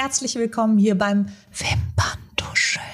Herzlich willkommen hier beim Wimperntuscheln.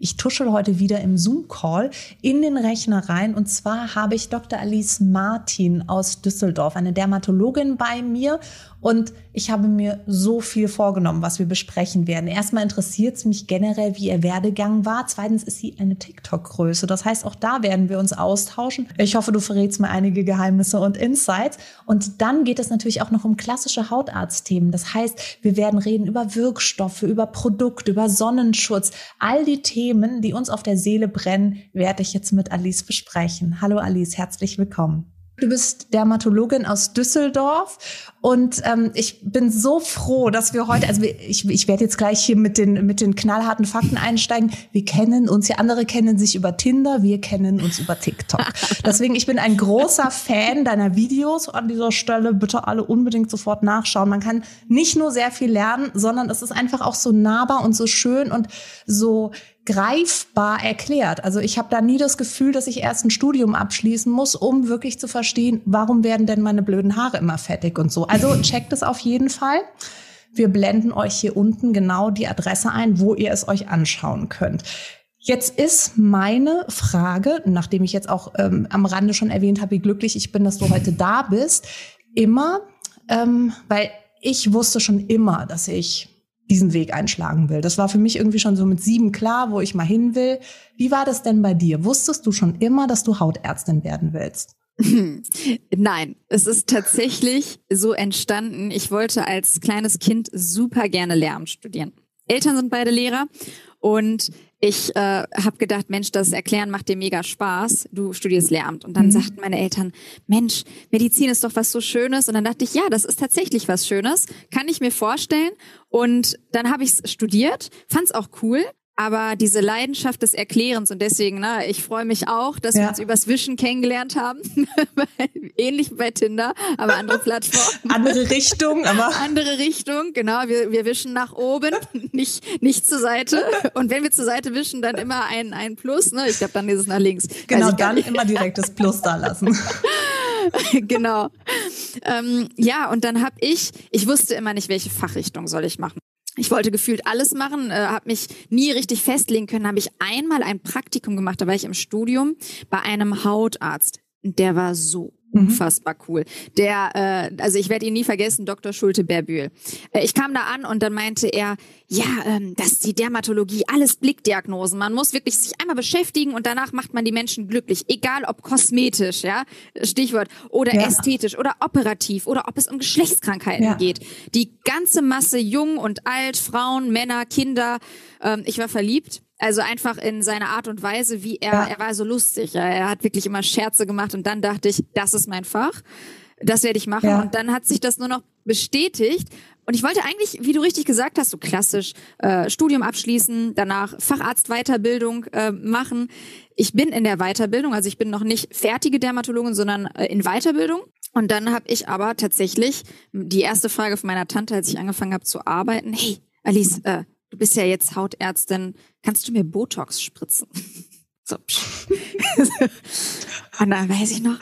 Ich tuschel heute wieder im Zoom-Call in den Rechner rein. Und zwar habe ich Dr. Alice Martin aus Düsseldorf, eine Dermatologin bei mir. Und ich habe mir so viel vorgenommen, was wir besprechen werden. Erstmal interessiert es mich generell, wie ihr Werdegang war. Zweitens ist sie eine TikTok-Größe. Das heißt, auch da werden wir uns austauschen. Ich hoffe, du verrätst mir einige Geheimnisse und Insights. Und dann geht es natürlich auch noch um klassische Hautarztthemen. Das heißt, wir werden reden über Wirkstoffe, über Produkte, über Sonnenschutz. All die Themen, die uns auf der Seele brennen, werde ich jetzt mit Alice besprechen. Hallo Alice, herzlich willkommen. Du bist Dermatologin aus Düsseldorf und ähm, ich bin so froh, dass wir heute, also ich, ich werde jetzt gleich hier mit den, mit den knallharten Fakten einsteigen. Wir kennen uns ja, andere kennen sich über Tinder, wir kennen uns über TikTok. Deswegen, ich bin ein großer Fan deiner Videos an dieser Stelle. Bitte alle unbedingt sofort nachschauen. Man kann nicht nur sehr viel lernen, sondern es ist einfach auch so nahbar und so schön und so greifbar erklärt. Also ich habe da nie das Gefühl, dass ich erst ein Studium abschließen muss, um wirklich zu verstehen, warum werden denn meine blöden Haare immer fettig und so. Also checkt es auf jeden Fall. Wir blenden euch hier unten genau die Adresse ein, wo ihr es euch anschauen könnt. Jetzt ist meine Frage, nachdem ich jetzt auch ähm, am Rande schon erwähnt habe, wie glücklich ich bin, dass du heute da bist, immer, ähm, weil ich wusste schon immer, dass ich diesen Weg einschlagen will. Das war für mich irgendwie schon so mit sieben klar, wo ich mal hin will. Wie war das denn bei dir? Wusstest du schon immer, dass du Hautärztin werden willst? Nein, es ist tatsächlich so entstanden. Ich wollte als kleines Kind super gerne Lehramt studieren. Eltern sind beide Lehrer und ich äh, habe gedacht, Mensch, das Erklären macht dir mega Spaß. Du studierst Lehramt. Und dann mhm. sagten meine Eltern, Mensch, Medizin ist doch was so Schönes. Und dann dachte ich, ja, das ist tatsächlich was Schönes. Kann ich mir vorstellen. Und dann habe ich es studiert, fand es auch cool aber diese Leidenschaft des Erklärens und deswegen, ne, ich freue mich auch, dass ja. wir uns übers Wischen kennengelernt haben. Ähnlich wie bei Tinder, aber andere Plattformen. Andere Richtung, aber. Andere Richtung, genau. Wir, wir wischen nach oben, nicht, nicht zur Seite. Und wenn wir zur Seite wischen, dann immer ein, ein Plus, ne? Ich glaube, dann ist es nach links. Genau, also dann immer direkt das Plus da lassen. genau. Ähm, ja, und dann habe ich, ich wusste immer nicht, welche Fachrichtung soll ich machen ich wollte gefühlt alles machen, äh, habe mich nie richtig festlegen können. Habe ich einmal ein Praktikum gemacht, da war ich im Studium bei einem Hautarzt. Der war so. Unfassbar cool. Der, äh, also ich werde ihn nie vergessen, Dr. Schulte Berbühl. Äh, ich kam da an und dann meinte er, ja, ähm, das ist die Dermatologie, alles Blickdiagnosen. Man muss wirklich sich einmal beschäftigen und danach macht man die Menschen glücklich. Egal ob kosmetisch, ja, Stichwort, oder ja. ästhetisch oder operativ oder ob es um Geschlechtskrankheiten ja. geht. Die ganze Masse, jung und alt, Frauen, Männer, Kinder. Ähm, ich war verliebt also einfach in seiner Art und Weise, wie er, ja. er war so lustig. Er hat wirklich immer Scherze gemacht und dann dachte ich, das ist mein Fach. Das werde ich machen. Ja. Und dann hat sich das nur noch bestätigt. Und ich wollte eigentlich, wie du richtig gesagt hast, so klassisch äh, Studium abschließen, danach Facharztweiterbildung äh, machen. Ich bin in der Weiterbildung, also ich bin noch nicht fertige Dermatologin, sondern äh, in Weiterbildung. Und dann habe ich aber tatsächlich die erste Frage von meiner Tante, als ich angefangen habe zu arbeiten, hey, Alice, äh, du bist ja jetzt Hautärztin, kannst du mir Botox spritzen? So. Und dann weiß ich noch,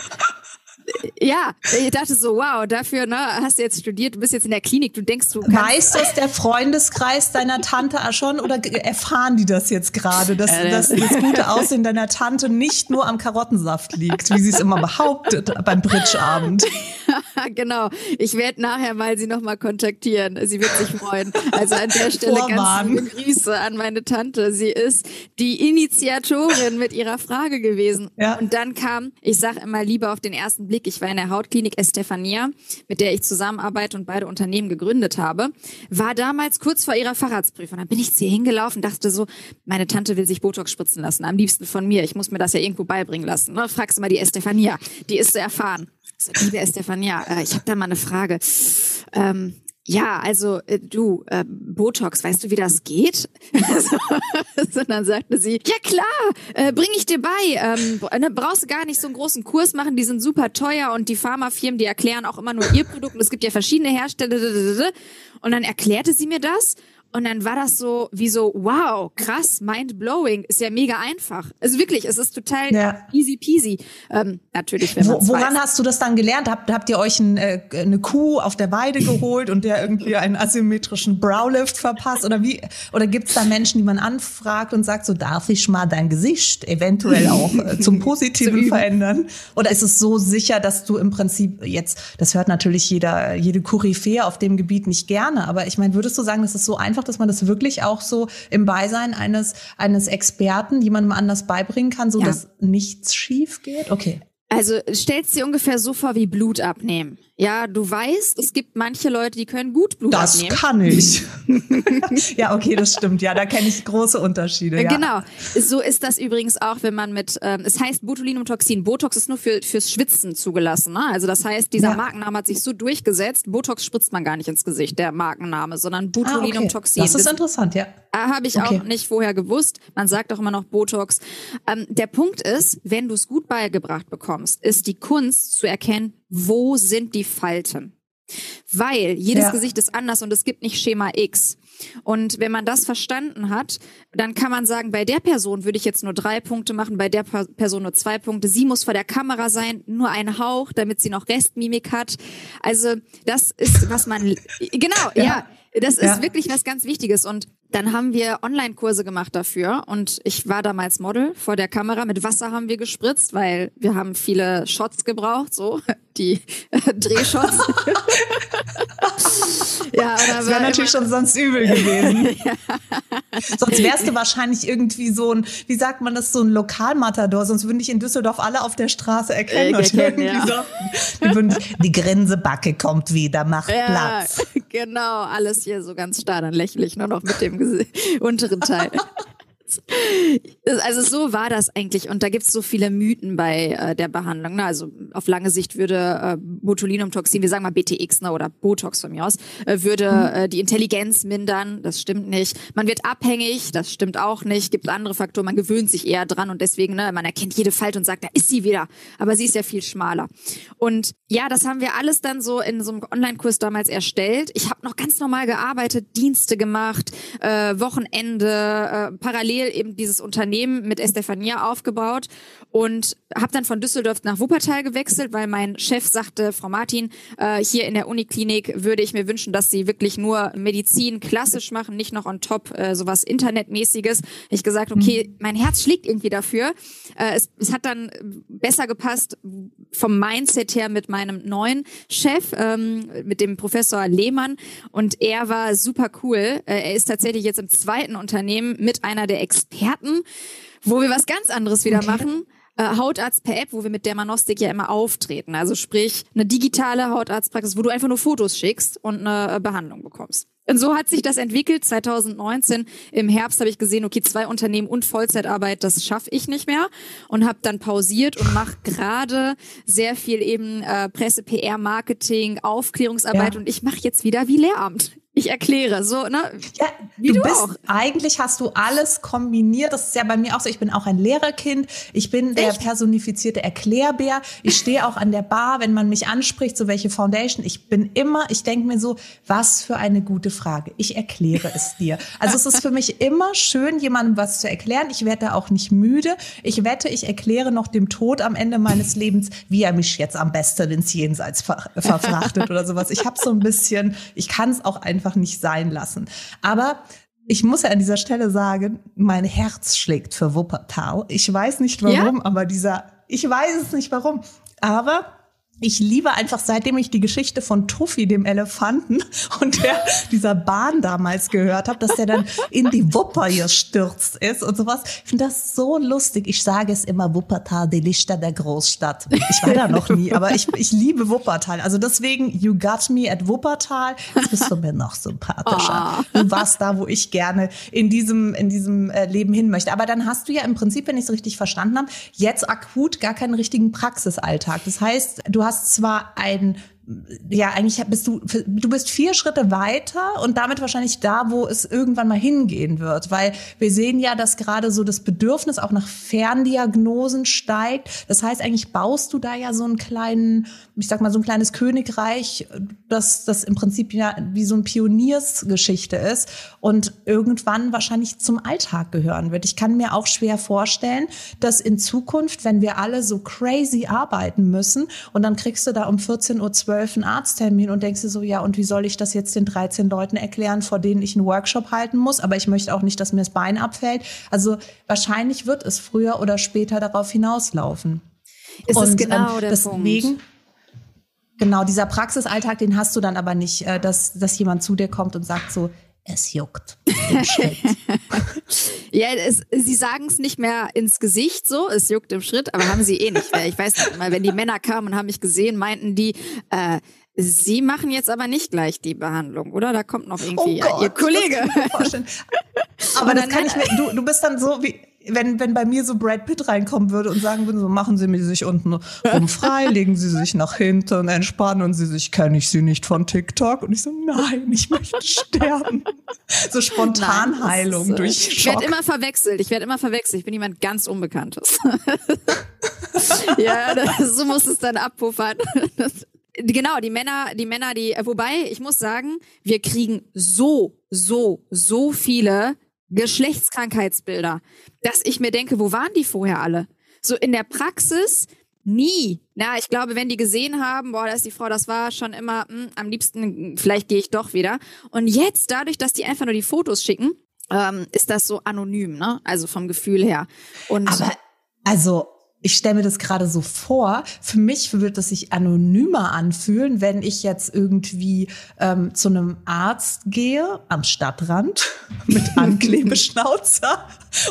ja, ich dachte so, wow, dafür ne, hast du jetzt studiert, du bist jetzt in der Klinik, du denkst, du kannst Weiß das der Freundeskreis deiner Tante schon oder erfahren die das jetzt gerade, dass, äh, das, dass das gute Aussehen deiner Tante nicht nur am Karottensaft liegt, wie sie es immer behauptet beim Bridgeabend? genau. Ich werde nachher mal sie nochmal kontaktieren. Sie wird sich freuen. Also an der Stelle Vorwarn. ganz liebe Grüße an meine Tante. Sie ist die Initiatorin mit ihrer Frage gewesen. Ja. Und dann kam, ich sage immer lieber auf den ersten Blick, ich war in der Hautklinik Estefania, mit der ich zusammenarbeite und beide Unternehmen gegründet habe, war damals kurz vor ihrer Facharztprüfung. Dann bin ich zu ihr hingelaufen, dachte so, meine Tante will sich Botox spritzen lassen, am liebsten von mir. Ich muss mir das ja irgendwo beibringen lassen. Ne? Fragst du mal die Estefania, die ist so erfahren. So, liebe Estefania, äh, ich habe da mal eine Frage. Ähm, ja, also äh, du, äh, Botox, weißt du, wie das geht? so, dann sagte sie, ja klar, äh, bring ich dir bei. Ähm, ne, brauchst du gar nicht so einen großen Kurs machen, die sind super teuer und die Pharmafirmen, die erklären auch immer nur ihr Produkt. Und es gibt ja verschiedene Hersteller. Und dann erklärte sie mir das Und dann war das so wie so, wow, krass, mind blowing, ist ja mega einfach. Also wirklich, es ist total ja. easy peasy. Ähm, natürlich, wenn Wo, Woran weiß. hast du das dann gelernt? Habt, habt ihr euch ein, äh, eine Kuh auf der Weide geholt und der irgendwie einen asymmetrischen Browlift verpasst? Oder wie? Oder gibt's da Menschen, die man anfragt und sagt, so darf ich mal dein Gesicht eventuell auch äh, zum Positiven verändern? Oder ist es so sicher, dass du im Prinzip jetzt, das hört natürlich jeder, jede Koryphäe auf dem Gebiet nicht gerne, aber ich meine, würdest du sagen, das ist so einfach, dass man das wirklich auch so im Beisein eines, eines Experten jemandem anders beibringen kann, so ja. dass nichts schief geht? Okay. Also stellst dir ungefähr so vor wie Blut abnehmen. Ja, du weißt, es gibt manche Leute, die können gut Blut das abnehmen. Das kann ich. ja, okay, das stimmt. Ja, da kenne ich große Unterschiede. Ja. Genau. So ist das übrigens auch, wenn man mit, ähm, es heißt Botulinumtoxin. Botox ist nur für, fürs Schwitzen zugelassen. Ne? Also das heißt, dieser ja. Markenname hat sich so durchgesetzt. Botox spritzt man gar nicht ins Gesicht, der Markenname, sondern Botulinumtoxin. Ah, okay. Das ist interessant, ja. Habe ich okay. auch nicht vorher gewusst. Man sagt auch immer noch Botox. Ähm, der Punkt ist, wenn du es gut beigebracht bekommst, ist die Kunst zu erkennen, wo sind die Falten? Weil jedes ja. Gesicht ist anders und es gibt nicht Schema X. Und wenn man das verstanden hat, dann kann man sagen, bei der Person würde ich jetzt nur drei Punkte machen, bei der Person nur zwei Punkte. Sie muss vor der Kamera sein, nur ein Hauch, damit sie noch Restmimik hat. Also das ist, was man, genau, ja. ja das ist ja. wirklich was ganz Wichtiges. Und dann haben wir Online-Kurse gemacht dafür und ich war damals Model vor der Kamera. Mit Wasser haben wir gespritzt, weil wir haben viele Shots gebraucht, so die äh, Drehshots. ja, das wäre natürlich schon sonst übel gewesen. ja. Sonst wärst du wahrscheinlich irgendwie so ein, wie sagt man das, so ein Lokalmatador. Sonst würden dich in Düsseldorf alle auf der Straße erkennen. Äh, erkennen ja. so, die, würden, die Grinsebacke kommt wieder, macht ja, Platz. Genau, alles hier so ganz starr, dann lächle ich nur noch mit dem unteren Teil. Also so war das eigentlich und da gibt es so viele Mythen bei äh, der Behandlung. Ne? Also auf lange Sicht würde äh, Botulinumtoxin, wir sagen mal BTX ne, oder Botox von mir aus, äh, würde mhm. äh, die Intelligenz mindern. Das stimmt nicht. Man wird abhängig, das stimmt auch nicht. Gibt andere Faktoren, man gewöhnt sich eher dran und deswegen, ne, man erkennt jede Falte und sagt, da ist sie wieder. Aber sie ist ja viel schmaler. Und ja, das haben wir alles dann so in so einem Online-Kurs damals erstellt. Ich habe noch ganz normal gearbeitet, Dienste gemacht, äh, Wochenende, äh, parallel parallel eben dieses Unternehmen mit Estefania aufgebaut und habe dann von Düsseldorf nach Wuppertal gewechselt, weil mein Chef sagte, Frau Martin, äh, hier in der Uniklinik würde ich mir wünschen, dass Sie wirklich nur Medizin klassisch machen, nicht noch on top äh, sowas Internetmäßiges. Ich gesagt, okay, mhm. mein Herz schlägt irgendwie dafür. Äh, es, es hat dann besser gepasst vom Mindset her mit meinem neuen Chef, ähm, mit dem Professor Lehmann und er war super cool. Äh, er ist tatsächlich jetzt im zweiten Unternehmen mit einer der Experten, wo wir was ganz anderes wieder okay. machen. Äh, Hautarzt per App, wo wir mit Dermanostik ja immer auftreten. Also sprich, eine digitale Hautarztpraxis, wo du einfach nur Fotos schickst und eine äh, Behandlung bekommst. Und so hat sich das entwickelt. 2019 im Herbst habe ich gesehen, okay, zwei Unternehmen und Vollzeitarbeit, das schaffe ich nicht mehr und habe dann pausiert und mache gerade sehr viel eben äh, Presse, PR, Marketing, Aufklärungsarbeit ja. und ich mache jetzt wieder wie Lehramt. Ich erkläre, so, ne? Ja, Wie du, du bist, auch. eigentlich hast du alles kombiniert. Das ist ja bei mir auch so. Ich bin auch ein Lehrerkind. Ich bin der Echt? personifizierte Erklärbär. Ich stehe auch an der Bar, wenn man mich anspricht, so welche Foundation. Ich bin immer, ich denke mir so, was für eine gute Frage. Ich erkläre es dir. Also es ist für mich immer schön, jemandem was zu erklären. Ich werde da auch nicht müde. Ich wette, ich erkläre noch dem Tod am Ende meines Lebens, wie er mich jetzt am besten ins Jenseits ver verfrachtet oder sowas. Ich habe so ein bisschen, ich kann es auch einfach einfach nicht sein lassen. Aber ich muss ja an dieser Stelle sagen, mein Herz schlägt für Wuppertal. Ich weiß nicht warum, ja? aber dieser, ich weiß es nicht warum. Aber ich liebe einfach, seitdem ich die Geschichte von Tuffy, dem Elefanten und der, dieser Bahn damals gehört habe, dass der dann in die Wupper gestürzt ist und sowas. Ich finde das so lustig. Ich sage es immer Wuppertal, die Lichter der Großstadt. Ich war da noch nie, aber ich, ich liebe Wuppertal. Also deswegen, you got me at Wuppertal. Jetzt bist du mir noch sympathischer. Oh. Du warst da, wo ich gerne in diesem, in diesem äh, Leben hin möchte. Aber dann hast du ja im Prinzip, wenn ich es richtig verstanden habe, jetzt akut gar keinen richtigen Praxisalltag. Das heißt, du hast hast zwar ein ja, eigentlich bist du, du bist vier Schritte weiter und damit wahrscheinlich da, wo es irgendwann mal hingehen wird. Weil wir sehen ja, dass gerade so das Bedürfnis auch nach Ferndiagnosen steigt. Das heißt, eigentlich baust du da ja so einen kleinen, ich sag mal, so ein kleines Königreich, das, das im Prinzip ja wie so ein Pioniersgeschichte ist und irgendwann wahrscheinlich zum Alltag gehören wird. Ich kann mir auch schwer vorstellen, dass in Zukunft, wenn wir alle so crazy arbeiten müssen und dann kriegst du da um 14.12 Uhr zwölf einen Arzttermin und denkst dir so, ja, und wie soll ich das jetzt den 13 Leuten erklären, vor denen ich einen Workshop halten muss, aber ich möchte auch nicht, dass mir das Bein abfällt. Also wahrscheinlich wird es früher oder später darauf hinauslaufen. Ist und, es genau ähm, der deswegen, Punkt. Genau, dieser Praxisalltag, den hast du dann aber nicht, äh, dass, dass jemand zu dir kommt und sagt so, es juckt. ja, es, sie sagen es nicht mehr ins Gesicht so, es juckt im Schritt, aber haben sie eh nicht. Ich weiß nicht mal, wenn die Männer kamen und haben mich gesehen, meinten die, äh, Sie machen jetzt aber nicht gleich die Behandlung, oder? Da kommt noch irgendwie oh Gott, Ihr Kollege. aber das kann ich mir, du, du bist dann so wie, wenn, wenn bei mir so Brad Pitt reinkommen würde und sagen würde, so machen Sie mir sich unten rum frei, legen Sie sich nach hinten, entspannen Sie sich, kenne ich Sie nicht von TikTok? Und ich so, nein, ich möchte sterben. So Spontanheilung nein, durch Schock. Ich werde immer verwechselt, ich werde immer verwechselt. Ich bin jemand ganz Unbekanntes. ja, das, so muss es dann abpuffern. Genau, die Männer, die Männer, die, wobei, ich muss sagen, wir kriegen so, so, so viele Geschlechtskrankheitsbilder, dass ich mir denke, wo waren die vorher alle? So in der Praxis nie. Na, ich glaube, wenn die gesehen haben, boah, da ist die Frau, das war schon immer, mh, hm, am liebsten, vielleicht gehe ich doch wieder. Und jetzt, dadurch, dass die einfach nur die Fotos schicken, ähm, ist das so anonym, ne? Also vom Gefühl her. Und Aber also ich stelle mir das gerade so vor, für mich wird es sich anonymer anfühlen, wenn ich jetzt irgendwie ähm, zu einem Arzt gehe am Stadtrand mit Anklebeschnauzer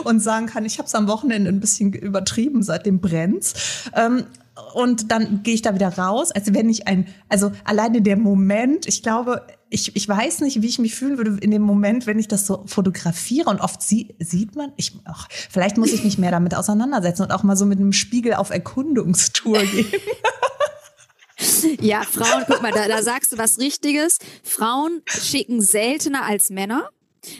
und sagen kann, ich habe es am Wochenende ein bisschen übertrieben, seitdem brennt's. Ähm, und dann gehe ich da wieder raus, als wenn ich ein, also alleine der Moment, ich glaube, ich, ich weiß nicht, wie ich mich fühlen würde in dem Moment, wenn ich das so fotografiere und oft sie, sieht man, ich, ach, vielleicht muss ich mich mehr damit auseinandersetzen und auch mal so mit einem Spiegel auf Erkundungstour gehen. Ja, Frauen, guck mal, da, da sagst du was Richtiges. Frauen schicken seltener als Männer.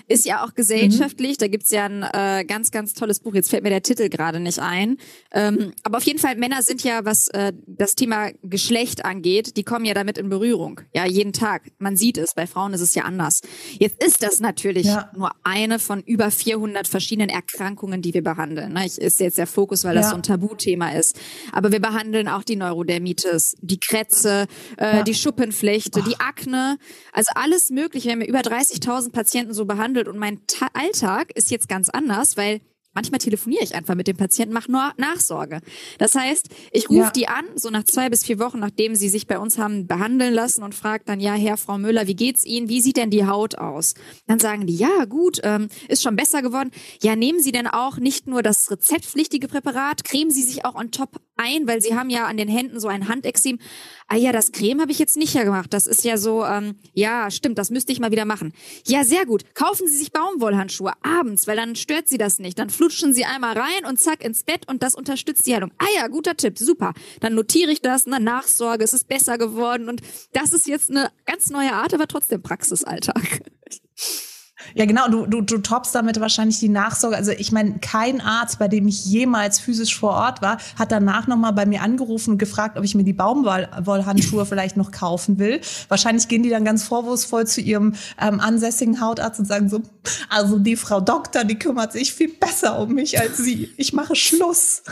Ist ja auch gesellschaftlich. Mhm. Da gibt's ja ein äh, ganz, ganz tolles Buch. Jetzt fällt mir der Titel gerade nicht ein. Ähm, aber auf jeden Fall, Männer sind ja, was äh, das Thema Geschlecht angeht, die kommen ja damit in Berührung. Ja, jeden Tag. Man sieht es. Bei Frauen ist es ja anders. Jetzt ist das natürlich ja. nur eine von über 400 verschiedenen Erkrankungen, die wir behandeln. Ne? Ich ist jetzt der Fokus, weil das ja. so ein Tabuthema ist. Aber wir behandeln auch die Neurodermitis, die Krätze, äh, ja. die Schuppenflechte, Ach. die Akne. Also alles Mögliche. Wir haben über 30.000 Patienten so behandelt und mein Ta Alltag ist jetzt ganz anders, weil Manchmal telefoniere ich einfach mit dem Patienten, mache nur Nachsorge. Das heißt, ich rufe ja. die an, so nach zwei bis vier Wochen, nachdem sie sich bei uns haben behandeln lassen und frage dann, ja, Herr, Frau Müller, wie geht's Ihnen? Wie sieht denn die Haut aus? Dann sagen die, ja, gut, ähm, ist schon besser geworden. Ja, nehmen Sie denn auch nicht nur das rezeptpflichtige Präparat, cremen Sie sich auch on top ein, weil Sie haben ja an den Händen so ein Handexem. Ah ja, das Creme habe ich jetzt nicht gemacht. Das ist ja so, ähm, ja, stimmt, das müsste ich mal wieder machen. Ja, sehr gut. Kaufen Sie sich Baumwollhandschuhe abends, weil dann stört Sie das nicht. Dann flutschen Sie einmal rein und zack ins Bett und das unterstützt die Heilung. Ah ja, guter Tipp, super. Dann notiere ich das, eine Nachsorge, es ist besser geworden und das ist jetzt eine ganz neue Art, aber trotzdem Praxisalltag. Ja, genau, du, du, du toppst damit wahrscheinlich die Nachsorge. Also ich meine, kein Arzt, bei dem ich jemals physisch vor Ort war, hat danach nochmal bei mir angerufen und gefragt, ob ich mir die Baumwollhandschuhe vielleicht noch kaufen will. Wahrscheinlich gehen die dann ganz vorwurfsvoll zu ihrem ähm, ansässigen Hautarzt und sagen so, also die Frau Doktor, die kümmert sich viel besser um mich als Sie. Ich mache Schluss.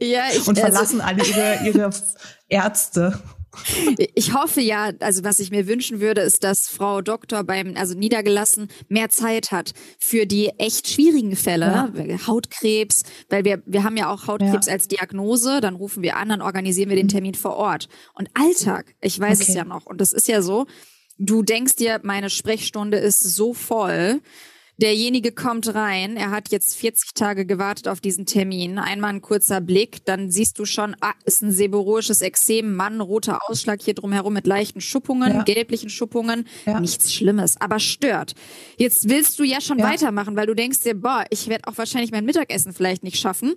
Ja, ich, und verlassen also, alle ihre, ihre Ärzte. Ich hoffe ja, also was ich mir wünschen würde, ist, dass Frau Doktor beim, also niedergelassen, mehr Zeit hat für die echt schwierigen Fälle, ja. Hautkrebs, weil wir, wir haben ja auch Hautkrebs ja. als Diagnose, dann rufen wir an, dann organisieren wir den Termin vor Ort. Und Alltag, ich weiß okay. es ja noch, und das ist ja so, du denkst dir, meine Sprechstunde ist so voll, derjenige kommt rein, er hat jetzt 40 Tage gewartet auf diesen Termin, einmal ein kurzer Blick, dann siehst du schon, ah, ist ein seborrhoisches Exem, Mann, roter Ausschlag hier drumherum mit leichten Schuppungen, ja. gelblichen Schuppungen, ja. nichts Schlimmes, aber stört. Jetzt willst du ja schon ja. weitermachen, weil du denkst dir, boah, ich werde auch wahrscheinlich mein Mittagessen vielleicht nicht schaffen.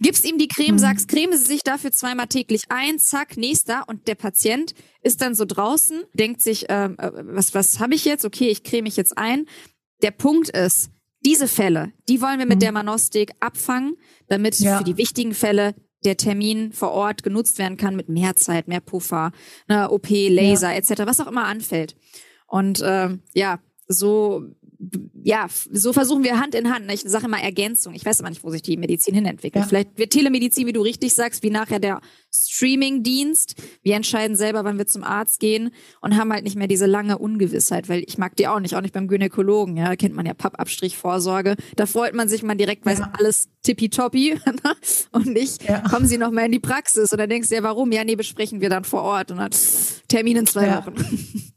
Gibst ihm die Creme, mhm. sagst, creme sie sich dafür zweimal täglich ein, zack, nächster und der Patient ist dann so draußen, denkt sich, ähm, äh, was, was habe ich jetzt? Okay, ich creme mich jetzt ein der Punkt ist, diese Fälle, die wollen wir mit mhm. der Manostik abfangen, damit ja. für die wichtigen Fälle der Termin vor Ort genutzt werden kann mit mehr Zeit, mehr Puffer, ne, OP, Laser ja. etc., was auch immer anfällt. Und äh, ja, so ja, so versuchen wir Hand in Hand. Ich sage immer Ergänzung. Ich weiß aber nicht, wo sich die Medizin hinentwickelt. Ja. Vielleicht wird Telemedizin, wie du richtig sagst, wie nachher der Streaming-Dienst. Wir entscheiden selber, wann wir zum Arzt gehen und haben halt nicht mehr diese lange Ungewissheit, weil ich mag die auch nicht, auch nicht beim Gynäkologen. Ja, kennt man ja Pappabstrich-Vorsorge. Da freut man sich mal direkt, weil ja. alles tippitoppi und nicht, ja. kommen Sie noch mal in die Praxis. Und dann denkst du ja, warum? Ja, nee, besprechen wir dann vor Ort und dann Termin in zwei Wochen.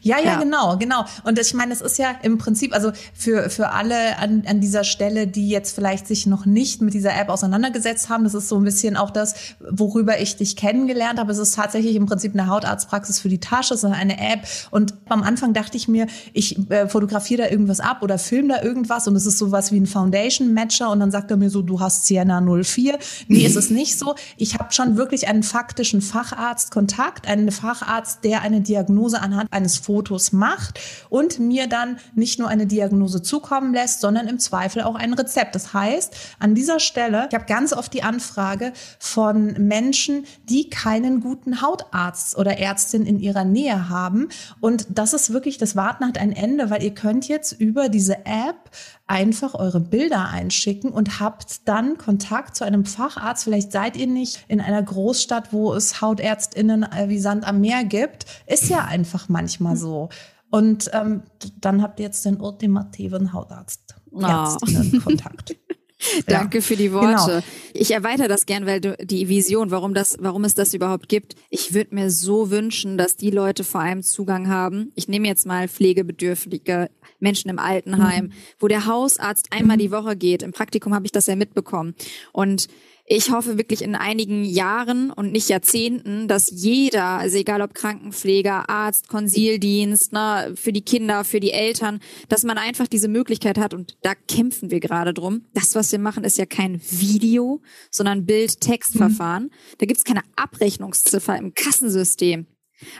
Ja, ja, ja, genau, genau. Und ich meine, es ist ja im Prinzip, also für, für alle an, an dieser Stelle, die jetzt vielleicht sich noch nicht mit dieser App auseinandergesetzt haben, das ist so ein bisschen auch das, worüber ich dich kennengelernt habe. Es ist tatsächlich im Prinzip eine Hautarztpraxis für die Tasche, es ist eine App. Und am Anfang dachte ich mir, ich äh, fotografiere da irgendwas ab oder filme da irgendwas und es ist sowas wie ein Foundation-Matcher und dann sagt er mir so, du hast Sienna 04. Nee, ist es nicht so. Ich habe schon wirklich einen faktischen Facharztkontakt, einen Facharzt, der eine Diagnose anhand eines eines Fotos macht und mir dann nicht nur eine Diagnose zukommen lässt, sondern im Zweifel auch ein Rezept. Das heißt, an dieser Stelle, ich habe ganz oft die Anfrage von Menschen, die keinen guten Hautarzt oder Ärztin in ihrer Nähe haben. Und das ist wirklich, das Warten hat ein Ende, weil ihr könnt jetzt über diese App einfach eure Bilder einschicken und habt dann Kontakt zu einem Facharzt. Vielleicht seid ihr nicht in einer Großstadt, wo es Hautärztinnen äh, wie Sand am Meer gibt. Ist ja einfach manchmal so. Und ähm, dann habt ihr jetzt den ultimativen Hautarzt. Oh. Danke für die Worte. Genau. Ich erweitere das gern, weil du die Vision, warum das, warum es das überhaupt gibt. Ich würde mir so wünschen, dass die Leute vor allem Zugang haben. Ich nehme jetzt mal pflegebedürftige Menschen im Altenheim, mhm. wo der Hausarzt einmal die Woche geht. Im Praktikum habe ich das ja mitbekommen. Und ich hoffe wirklich in einigen Jahren und nicht Jahrzehnten, dass jeder, also egal ob Krankenpfleger, Arzt, Konsildienst, ne, für die Kinder, für die Eltern, dass man einfach diese Möglichkeit hat und da kämpfen wir gerade drum. Das, was wir machen, ist ja kein Video, sondern Bild-Text-Verfahren. Mhm. Da gibt's keine Abrechnungsziffer im Kassensystem.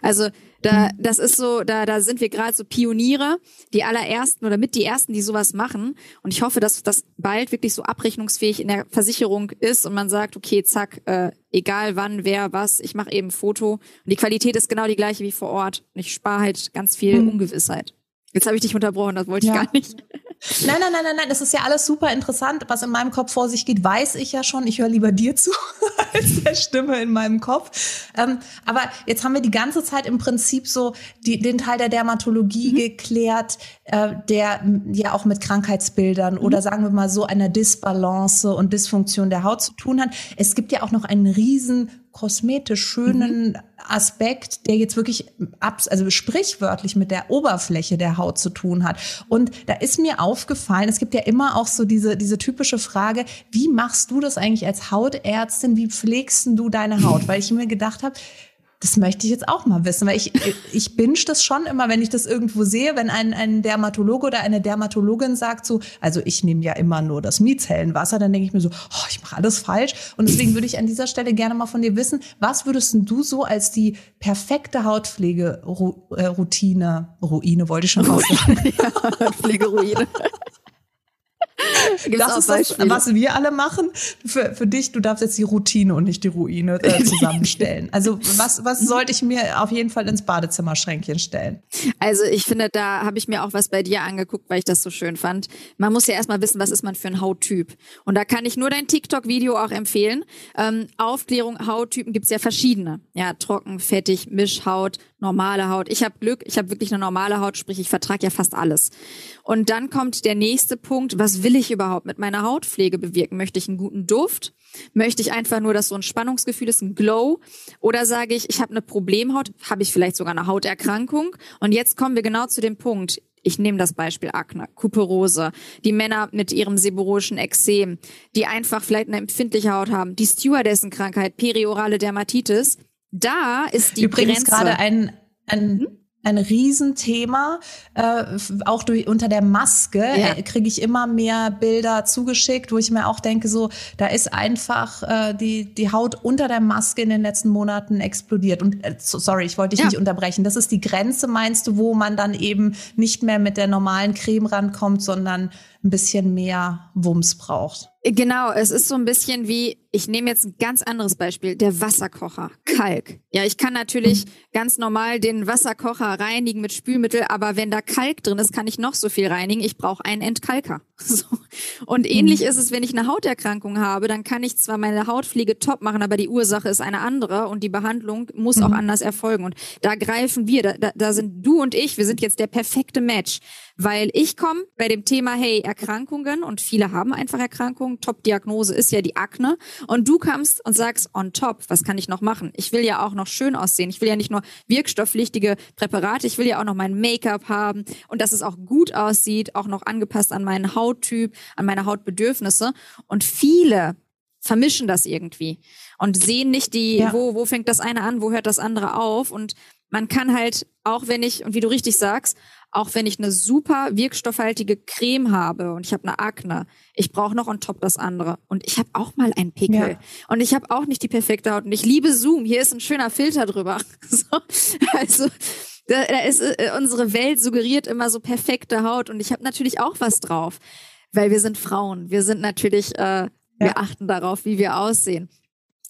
Also da, mhm. das ist so, da, da sind wir gerade so Pioniere, die allerersten oder mit die ersten, die sowas machen. Und ich hoffe, dass das bald wirklich so abrechnungsfähig in der Versicherung ist und man sagt, okay, zack, äh, egal wann, wer, was, ich mache eben ein Foto. Und die Qualität ist genau die gleiche wie vor Ort. Und ich spare halt ganz viel mhm. Ungewissheit. Jetzt habe ich dich unterbrochen, das wollte ich ja. gar nicht. Nein, nein, nein, nein, nein, das ist ja alles super interessant. Was in meinem Kopf vor sich geht, weiß ich ja schon. Ich höre lieber dir zu als der Stimme in meinem Kopf. Ähm, aber jetzt haben wir die ganze Zeit im Prinzip so die, den Teil der Dermatologie mhm. geklärt, äh, der ja auch mit Krankheitsbildern mhm. oder sagen wir mal so einer Disbalance und Dysfunktion der Haut zu tun hat. Es gibt ja auch noch einen riesen kosmetisch schönen mhm. Aspekt, der jetzt wirklich also sprichwörtlich mit der Oberfläche der Haut zu tun hat. Und da ist mir aufgefallen, es gibt ja immer auch so diese, diese typische Frage, wie machst du das eigentlich als Hautärztin? Wie pflegst du deine Haut? Weil ich mir gedacht habe, das möchte ich jetzt auch mal wissen, weil ich, ich binge das schon immer, wenn ich das irgendwo sehe, wenn ein, ein Dermatologe oder eine Dermatologin sagt so, also ich nehme ja immer nur das Mietzellenwasser, dann denke ich mir so, oh, ich mache alles falsch. Und deswegen würde ich an dieser Stelle gerne mal von dir wissen, was würdest du so als die perfekte Hautpflegeroutine, Ruine wollte ich schon aussagen. ja, Pflegeruine. Gibt's das ist das, was wir alle machen. Für, für dich, du darfst jetzt die Routine und nicht die Ruine äh, zusammenstellen. also was, was sollte ich mir auf jeden Fall ins Badezimmerschränkchen stellen? Also ich finde, da habe ich mir auch was bei dir angeguckt, weil ich das so schön fand. Man muss ja erstmal wissen, was ist man für ein Hauttyp. Und da kann ich nur dein TikTok-Video auch empfehlen. Ähm, Aufklärung, Hauttypen gibt's ja verschiedene. Ja, trocken, fettig, Mischhaut, normale Haut. Ich habe Glück, ich habe wirklich eine normale Haut, sprich ich vertrage ja fast alles. Und dann kommt der nächste Punkt, was will ich überhaupt mit meiner Hautpflege bewirken? Möchte ich einen guten Duft? Möchte ich einfach nur, dass so ein Spannungsgefühl ist, ein Glow? Oder sage ich, ich habe eine Problemhaut, habe ich vielleicht sogar eine Hauterkrankung? Und jetzt kommen wir genau zu dem Punkt Ich nehme das Beispiel Akne, Kuperose, die Männer mit ihrem seborrhischen Exem, die einfach vielleicht eine empfindliche Haut haben, die Stewardessenkrankheit, periorale Dermatitis. Da ist die Übrigens Grenze. gerade ein, ein hm? ein Riesenthema. Äh, auch durch, unter der Maske ja. äh, kriege ich immer mehr Bilder zugeschickt, wo ich mir auch denke, so, da ist einfach äh, die, die Haut unter der Maske in den letzten Monaten explodiert. Und äh, sorry, ich wollte dich ja. nicht unterbrechen. Das ist die Grenze, meinst du, wo man dann eben nicht mehr mit der normalen Creme rankommt, sondern ein bisschen mehr Wumms braucht. Genau, es ist so ein bisschen wie, ich nehme jetzt ein ganz anderes Beispiel, der Wasserkocher, Kalk. Ja, ich kann natürlich mhm. ganz normal den Wasserkocher reinigen mit Spülmittel, aber wenn da Kalk drin ist, kann ich noch so viel reinigen. Ich brauche einen Entkalker. So. Und ähnlich mhm. ist es, wenn ich eine Hauterkrankung habe, dann kann ich zwar meine Hautpflege top machen, aber die Ursache ist eine andere und die Behandlung muss mhm. auch anders erfolgen. Und da greifen wir, da, da sind du und ich, wir sind jetzt der perfekte Match. Weil ich komme bei dem Thema, hey, Erkrankungen und viele haben einfach Erkrankungen. Top-Diagnose ist ja die Akne. Und du kommst und sagst, on top, was kann ich noch machen? Ich will ja auch noch schön aussehen. Ich will ja nicht nur wirkstoffpflichtige Präparate, ich will ja auch noch mein Make-up haben und dass es auch gut aussieht, auch noch angepasst an meinen Hauttyp, an meine Hautbedürfnisse. Und viele vermischen das irgendwie und sehen nicht die, ja. wo, wo fängt das eine an, wo hört das andere auf und man kann halt, auch wenn ich, und wie du richtig sagst, auch wenn ich eine super wirkstoffhaltige Creme habe und ich habe eine Akne, ich brauche noch on top das andere. Und ich habe auch mal einen Pickel. Ja. Und ich habe auch nicht die perfekte Haut. Und ich liebe Zoom. Hier ist ein schöner Filter drüber. So, also da, da ist äh, unsere Welt suggeriert immer so perfekte Haut. Und ich habe natürlich auch was drauf. Weil wir sind Frauen. Wir sind natürlich, äh, ja. wir achten darauf, wie wir aussehen.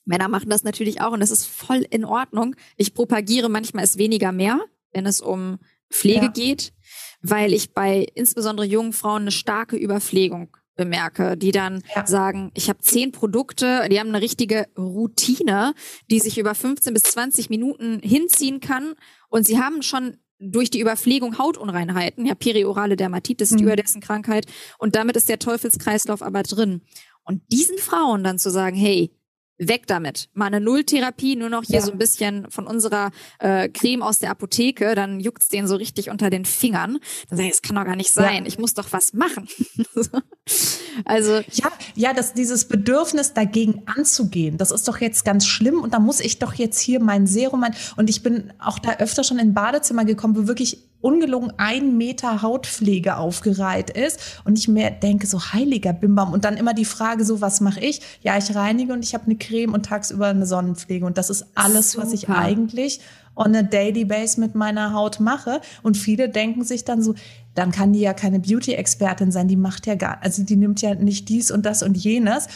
Männer machen das natürlich auch und das ist voll in Ordnung. Ich propagiere manchmal es weniger mehr, wenn es um Pflege ja. geht, weil ich bei insbesondere jungen Frauen eine starke Überpflegung bemerke, die dann ja. sagen, ich habe zehn Produkte, die haben eine richtige Routine, die sich über 15 bis 20 Minuten hinziehen kann und sie haben schon durch die Überpflegung Hautunreinheiten, ja, periorale Dermatitis, mhm. Stewardessenkrankheit und damit ist der Teufelskreislauf aber drin. Und diesen Frauen dann zu sagen, hey, weg damit. Mal eine Nulltherapie, nur noch hier ja. so ein bisschen von unserer äh, Creme aus der Apotheke, dann juckt's den so richtig unter den Fingern. Dann sage ich, das kann doch gar nicht sein. Ja. Ich muss doch was machen. also ja, ja, dass dieses Bedürfnis dagegen anzugehen, das ist doch jetzt ganz schlimm und da muss ich doch jetzt hier mein Serum mein, und ich bin auch da öfter schon in Badezimmer gekommen, wo wirklich ungelogen ein Meter Hautpflege aufgereiht ist und ich mir denke so heiliger Bimbam. Und dann immer die Frage so was mache ich? Ja ich reinige und ich habe eine Creme und tagsüber eine Sonnenpflege. Und das ist alles Super. was ich eigentlich on a daily base mit meiner Haut mache. Und viele denken sich dann so dann kann die ja keine Beauty Expertin sein. Die macht ja gar also die nimmt ja nicht dies und das und jenes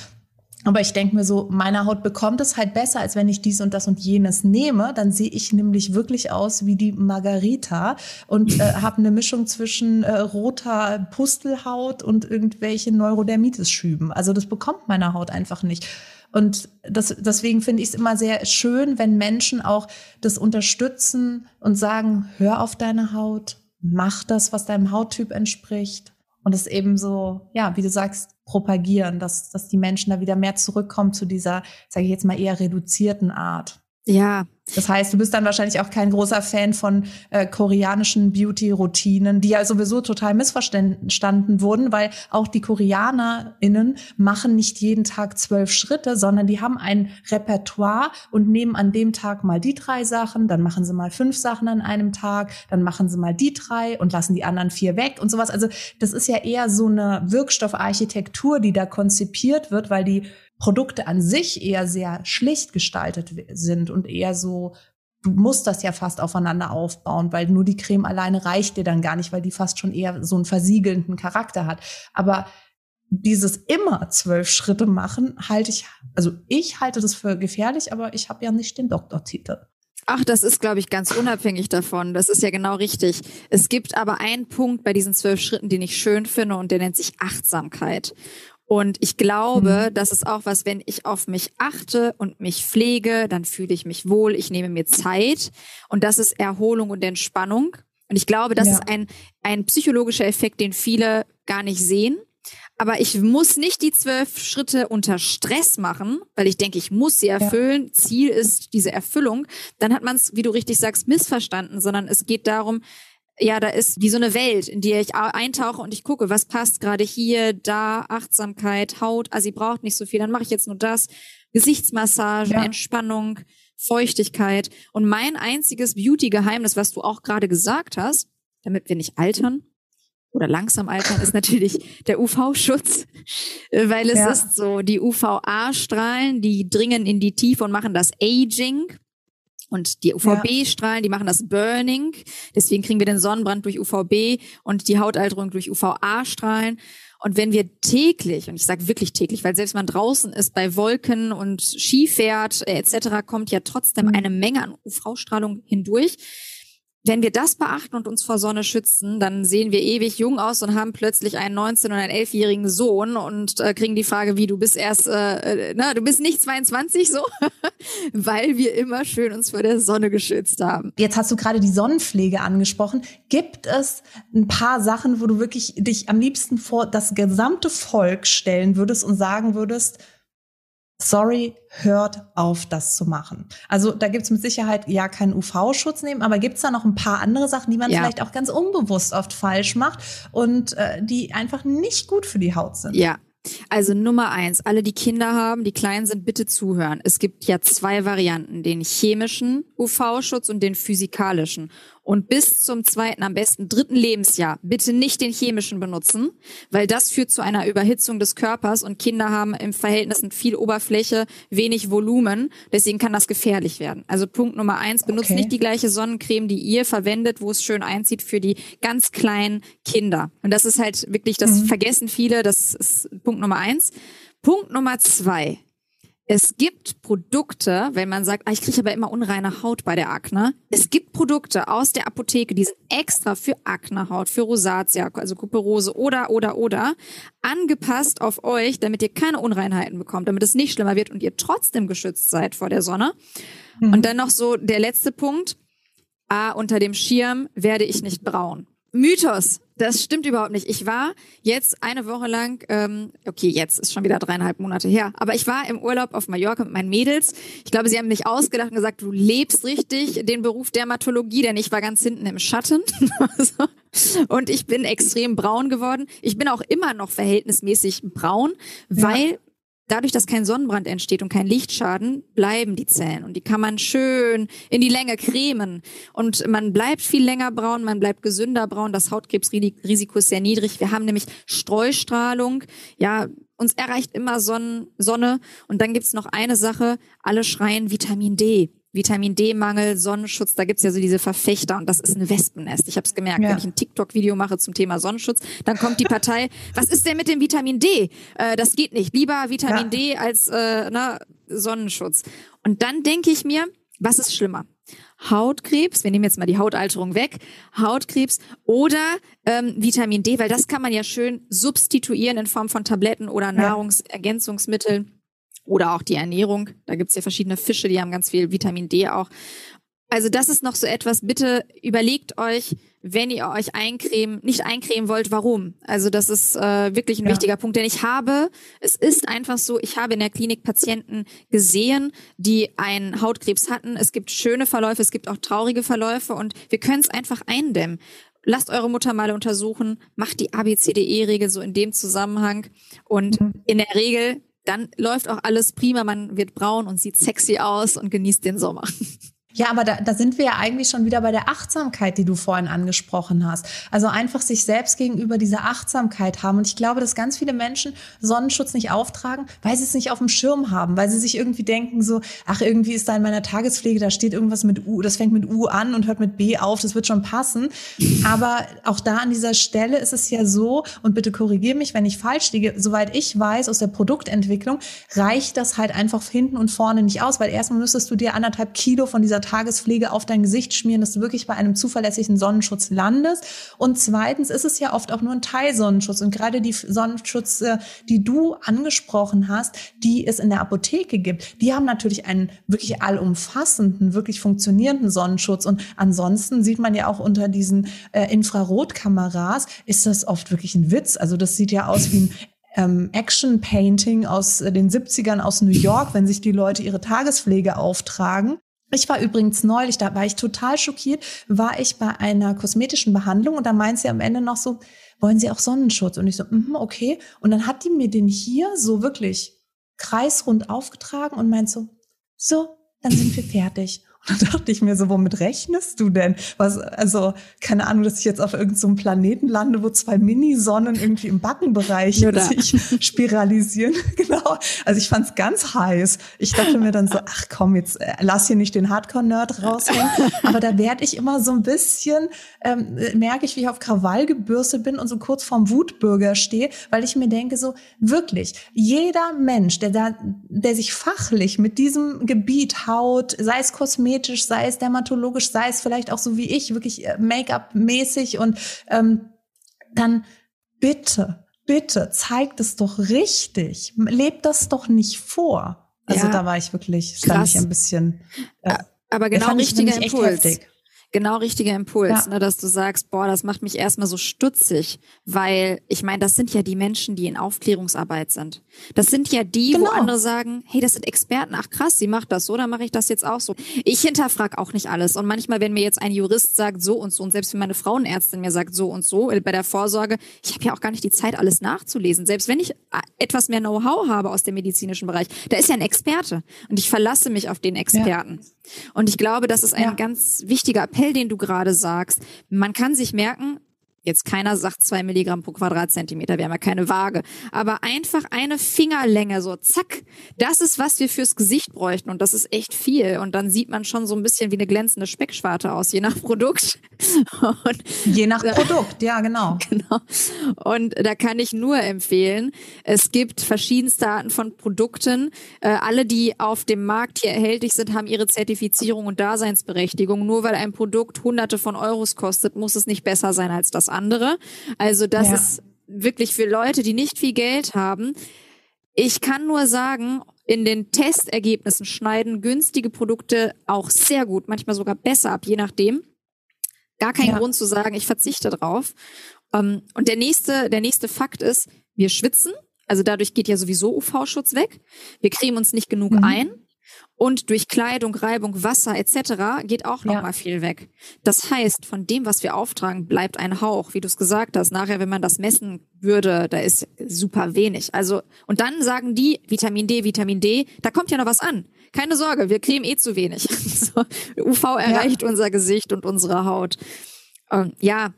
aber ich denke mir so, meine Haut bekommt es halt besser, als wenn ich dies und das und jenes nehme. Dann sehe ich nämlich wirklich aus wie die Margarita und äh, habe eine Mischung zwischen äh, roter Pustelhaut und irgendwelche Neurodermitis-Schüben. Also das bekommt meine Haut einfach nicht. Und das, deswegen finde ich es immer sehr schön, wenn Menschen auch das unterstützen und sagen, hör auf deine Haut, mach das, was deinem Hauttyp entspricht. Und es eben so, ja, wie du sagst, propagieren, dass, dass die Menschen da wieder mehr zurückkommen zu dieser, sage ich jetzt mal, eher reduzierten Art. Ja. Das heißt, du bist dann wahrscheinlich auch kein großer Fan von äh, koreanischen Beauty-Routinen, die ja sowieso total missverstanden wurden, weil auch die KoreanerInnen machen nicht jeden Tag zwölf Schritte, sondern die haben ein Repertoire und nehmen an dem Tag mal die drei Sachen, dann machen sie mal fünf Sachen an einem Tag, dann machen sie mal die drei und lassen die anderen vier weg und sowas. Also das ist ja eher so eine Wirkstoffarchitektur, die da konzipiert wird, weil die Produkte an sich eher sehr schlicht gestaltet sind und eher so, du musst das ja fast aufeinander aufbauen, weil nur die Creme alleine reicht dir dann gar nicht, weil die fast schon eher so einen versiegelnden Charakter hat. Aber dieses immer zwölf Schritte machen, halte ich, also ich halte das für gefährlich, aber ich habe ja nicht den Doktortitel. Ach, das ist, glaube ich, ganz unabhängig davon. Das ist ja genau richtig. Es gibt aber einen Punkt bei diesen zwölf Schritten, den ich schön finde und der nennt sich Achtsamkeit. Und ich glaube, mhm. das ist auch was, wenn ich auf mich achte und mich pflege, dann fühle ich mich wohl, ich nehme mir Zeit. Und das ist Erholung und Entspannung. Und ich glaube, das ja. ist ein, ein psychologischer Effekt, den viele gar nicht sehen. Aber ich muss nicht die zwölf Schritte unter Stress machen, weil ich denke, ich muss sie erfüllen. Ja. Ziel ist diese Erfüllung. Dann hat man es, wie du richtig sagst, missverstanden, sondern es geht darum, ja, da ist wie so eine Welt, in die ich eintauche und ich gucke, was passt gerade hier, da, Achtsamkeit, Haut, also sie braucht nicht so viel, dann mache ich jetzt nur das. Gesichtsmassage, ja. Entspannung, Feuchtigkeit. Und mein einziges Beauty-Geheimnis, was du auch gerade gesagt hast, damit wir nicht altern, oder langsam altern, ist natürlich der UV-Schutz, weil es ja. ist so, die UVA-Strahlen, die dringen in die Tiefe und machen das Aging. Und die UVB-Strahlen, die machen das Burning. Deswegen kriegen wir den Sonnenbrand durch UVB und die Hautalterung durch UVA-Strahlen. Und wenn wir täglich, und ich sage wirklich täglich, weil selbst man draußen ist bei Wolken und Ski fährt äh, etc., kommt ja trotzdem mhm. eine Menge an UV-Strahlung hindurch wenn wir das beachten und uns vor Sonne schützen, dann sehen wir ewig jung aus und haben plötzlich einen 19- und einen 11-jährigen Sohn und äh, kriegen die Frage, wie du bist erst, äh, äh na, du bist nicht 22 so, weil wir immer schön uns vor der Sonne geschützt haben. Jetzt hast du gerade die Sonnenpflege angesprochen. Gibt es ein paar Sachen, wo du wirklich dich am liebsten vor das gesamte Volk stellen würdest und sagen würdest, sorry, hört auf, das zu machen. Also da gibt's mit Sicherheit ja keinen UV-Schutz nehmen, aber gibt's da noch ein paar andere Sachen, die man ja. vielleicht auch ganz unbewusst oft falsch macht und äh, die einfach nicht gut für die Haut sind? Ja, also Nummer eins, alle, die Kinder haben, die klein sind, bitte zuhören. Es gibt ja zwei Varianten, den chemischen UV-Schutz und den physikalischen. Und bis zum zweiten, am besten dritten Lebensjahr bitte nicht den chemischen benutzen, weil das führt zu einer Überhitzung des Körpers und Kinder haben im Verhältnis viel Oberfläche, wenig Volumen. Deswegen kann das gefährlich werden. Also Punkt Nummer eins, benutzt okay. nicht die gleiche Sonnencreme, die ihr verwendet, wo es schön einzieht für die ganz kleinen Kinder. Und das ist halt wirklich, das mhm. vergessen viele, das ist Punkt Nummer eins. Punkt Nummer zwei es gibt Produkte, wenn man sagt, ah, ich kriege aber immer unreine Haut bei der Akne. Es gibt Produkte aus der Apotheke, die sind extra für Aknehaut, für Rosatia, also Kuperose oder, oder, oder, angepasst auf euch, damit ihr keine Unreinheiten bekommt, damit es nicht schlimmer wird und ihr trotzdem geschützt seid vor der Sonne. Mhm. Und dann noch so der letzte Punkt. Ah, unter dem Schirm werde ich nicht braun. Mythos. Das stimmt überhaupt nicht. Ich war jetzt eine Woche lang, ähm, okay, jetzt ist schon wieder dreieinhalb Monate her, aber ich war im Urlaub auf Mallorca mit meinen Mädels. Ich glaube, sie haben mich ausgedacht und gesagt, du lebst richtig den Beruf Dermatologie, denn ich war ganz hinten im Schatten. und ich bin extrem braun geworden. Ich bin auch immer noch verhältnismäßig braun, weil dadurch, dass kein Sonnenbrand entsteht und kein Lichtschaden, bleiben die Zellen. Und die kann man schön in die Länge cremen. Und man bleibt viel länger braun, man bleibt gesünder braun, das Hautkrebsrisiko ist sehr niedrig. Wir haben nämlich Streustrahlung, ja, uns erreicht immer Sonnen, Sonne. Und dann gibt's noch eine Sache, alle schreien Vitamin D. Vitamin D-Mangel, Sonnenschutz, da gibt's ja so diese Verfechter und das ist ein Wespennest. Ich habe es gemerkt, ja. wenn ich ein TikTok-Video mache zum Thema Sonnenschutz, dann kommt die Partei, was ist denn mit dem Vitamin D? Äh, das geht nicht. Lieber Vitamin ja. D als äh, na, Sonnenschutz. Und dann denke ich mir, was ist schlimmer? Hautkrebs, wir nehmen jetzt mal die Hautalterung weg, Hautkrebs oder ähm, Vitamin D, weil das kann man ja schön substituieren in Form von Tabletten oder Nahrungsergänzungsmitteln oder auch die Ernährung. Da gibt's ja verschiedene Fische, die haben ganz viel Vitamin D auch. Also das ist noch so etwas, bitte überlegt euch, wenn ihr euch eincremen, nicht eincremen wollt, warum. Also das ist äh, wirklich ein ja. wichtiger Punkt, denn ich habe, es ist einfach so, ich habe in der Klinik Patienten gesehen, die einen Hautkrebs hatten. Es gibt schöne Verläufe, es gibt auch traurige Verläufe und wir können es einfach eindämmen. Lasst eure Mutter mal untersuchen, macht die ABCDE-Regel so in dem Zusammenhang und mhm. in der Regel dann läuft auch alles prima, man wird braun und sieht sexy aus und genießt den Sommer. Ja, aber da, da sind wir ja eigentlich schon wieder bei der Achtsamkeit, die du vorhin angesprochen hast. Also einfach sich selbst gegenüber diese Achtsamkeit haben. Und ich glaube, dass ganz viele Menschen Sonnenschutz nicht auftragen, weil sie es nicht auf dem Schirm haben, weil sie sich irgendwie denken so, ach, irgendwie ist da in meiner Tagespflege, da steht irgendwas mit U, das fängt mit U an und hört mit B auf, das wird schon passen. Aber auch da an dieser Stelle ist es ja so, und bitte korrigiere mich, wenn ich falsch liege, soweit ich weiß, aus der Produktentwicklung reicht das halt einfach hinten und vorne nicht aus, weil erstmal müsstest du dir anderthalb Kilo von dieser Tagespflege auf dein Gesicht schmieren, dass du wirklich bei einem zuverlässigen Sonnenschutz landest. Und zweitens ist es ja oft auch nur ein Teilsonnenschutz. Und gerade die Sonnenschutze, die du angesprochen hast, die es in der Apotheke gibt, die haben natürlich einen wirklich allumfassenden, wirklich funktionierenden Sonnenschutz. Und ansonsten sieht man ja auch unter diesen äh, Infrarotkameras, ist das oft wirklich ein Witz. Also das sieht ja aus wie ein ähm, Action-Painting aus äh, den 70ern aus New York, wenn sich die Leute ihre Tagespflege auftragen. Ich war übrigens neulich, da war ich total schockiert, war ich bei einer kosmetischen Behandlung und da meint sie am Ende noch so, wollen Sie auch Sonnenschutz? Und ich so, mm, okay. Und dann hat die mir den hier so wirklich kreisrund aufgetragen und meint so, so, dann sind wir fertig. Und dann dachte ich mir so, womit rechnest du denn? Was, also, keine Ahnung, dass ich jetzt auf irgendeinem so Planeten lande, wo zwei Mini-Sonnen irgendwie im Backenbereich sich spiralisieren. genau. Also ich fand es ganz heiß. Ich dachte mir dann so, ach komm, jetzt äh, lass hier nicht den Hardcore-Nerd raushängen. Aber da werde ich immer so ein bisschen, ähm, merke ich, wie ich auf Krawall gebürstet bin und so kurz vorm Wutbürger stehe, weil ich mir denke, so wirklich, jeder Mensch, der da, der sich fachlich mit diesem Gebiet Haut, sei es Kosmetik, kosmetisch, sei es dermatologisch, sei es vielleicht auch so wie ich, wirklich äh, Make-up-mäßig und ähm, dann bitte, bitte zeigt es doch richtig. Lebt das doch nicht vor. Also ja, da war ich wirklich, stand ich ein bisschen. Äh, aber genau richtiger Impuls. Genau richtiger Impuls, ja. ne, dass du sagst, boah, das macht mich erstmal so stutzig, weil ich meine, das sind ja die Menschen, die in Aufklärungsarbeit sind. Das sind ja die, genau. wo andere sagen, hey, das sind Experten, ach krass, sie macht das so, dann mache ich das jetzt auch so. Ich hinterfrage auch nicht alles und manchmal, wenn mir jetzt ein Jurist sagt so und so und selbst wenn meine Frauenärztin mir sagt so und so äh, bei der Vorsorge, ich habe ja auch gar nicht die Zeit, alles nachzulesen. Selbst wenn ich äh, etwas mehr Know-how habe aus dem medizinischen Bereich, da ist ja ein Experte und ich verlasse mich auf den Experten. Ja. Und ich glaube, das ist ein ja. ganz wichtiger Appell, den du gerade sagst. Man kann sich merken, Jetzt keiner sagt zwei Milligramm pro Quadratzentimeter, wir haben ja keine Waage. Aber einfach eine Fingerlänge, so zack, das ist, was wir fürs Gesicht bräuchten. Und das ist echt viel. Und dann sieht man schon so ein bisschen wie eine glänzende Speckschwarte aus, je nach Produkt. Und je nach Produkt, ja, genau. Genau. Und da kann ich nur empfehlen, es gibt verschiedenste Arten von Produkten. Äh, alle, die auf dem Markt hier erhältlich sind, haben ihre Zertifizierung und Daseinsberechtigung. Nur weil ein Produkt hunderte von Euros kostet, muss es nicht besser sein als das andere. Also das ja. ist wirklich für Leute, die nicht viel Geld haben. Ich kann nur sagen, in den Testergebnissen schneiden günstige Produkte auch sehr gut, manchmal sogar besser ab, je nachdem. Gar kein ja. Grund zu sagen, ich verzichte drauf. Ähm, und der nächste, der nächste Fakt ist, wir schwitzen. Also dadurch geht ja sowieso UV-Schutz weg. Wir cremen uns nicht genug mhm. ein. Und durch Kleidung, Reibung, Wasser etc. geht auch noch ja. mal viel weg. Das heißt, von dem, was wir auftragen, bleibt ein Hauch, wie du es gesagt hast. Nachher, wenn man das messen würde, da ist super wenig. Also und dann sagen die Vitamin D, Vitamin D, da kommt ja noch was an. Keine Sorge, wir cremen eh zu wenig. UV erreicht ja. unser Gesicht und unsere Haut. Ähm, ja,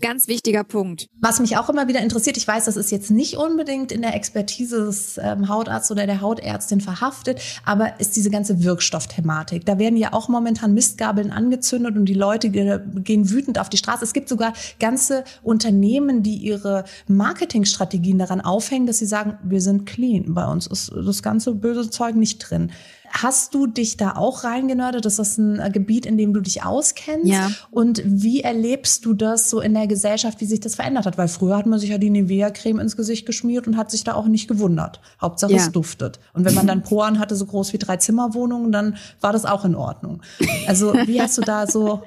ganz wichtiger Punkt. Was mich auch immer wieder interessiert, ich weiß, das ist jetzt nicht unbedingt in der Expertise des ähm, Hautarztes oder der Hautärztin verhaftet, aber ist diese ganze Wirkstoffthematik. Da werden ja auch momentan Mistgabeln angezündet und die Leute gehen wütend auf die Straße. Es gibt sogar ganze Unternehmen, die ihre Marketingstrategien daran aufhängen, dass sie sagen, wir sind clean. Bei uns ist das ganze böse Zeug nicht drin. Hast du dich da auch reingenördet? Ist das ein äh, Gebiet, in dem du dich auskennst? Ja. Und wie erlebst du das so in der Gesellschaft, wie sich das verändert hat? Weil früher hat man sich ja die Nivea-Creme ins Gesicht geschmiert und hat sich da auch nicht gewundert. Hauptsache ja. es duftet. Und wenn man dann Poren hatte, so groß wie drei Zimmerwohnungen, dann war das auch in Ordnung. Also wie hast du da so...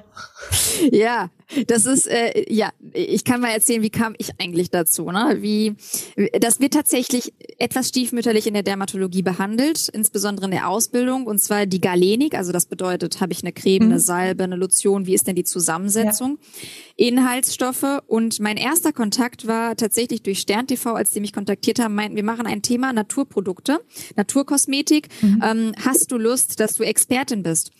Ja, das ist, äh, ja, ich kann mal erzählen, wie kam ich eigentlich dazu, ne? Wie, das wird tatsächlich etwas stiefmütterlich in der Dermatologie behandelt, insbesondere in der Ausbildung, und zwar die Galenik, also das bedeutet, habe ich eine Creme, mhm. eine Salbe, eine Lotion, wie ist denn die Zusammensetzung? Ja. Inhaltsstoffe und mein erster Kontakt war tatsächlich durch Stern TV, als die mich kontaktiert haben, meinten, wir machen ein Thema Naturprodukte, Naturkosmetik. Mhm. Ähm, hast du Lust, dass du Expertin bist?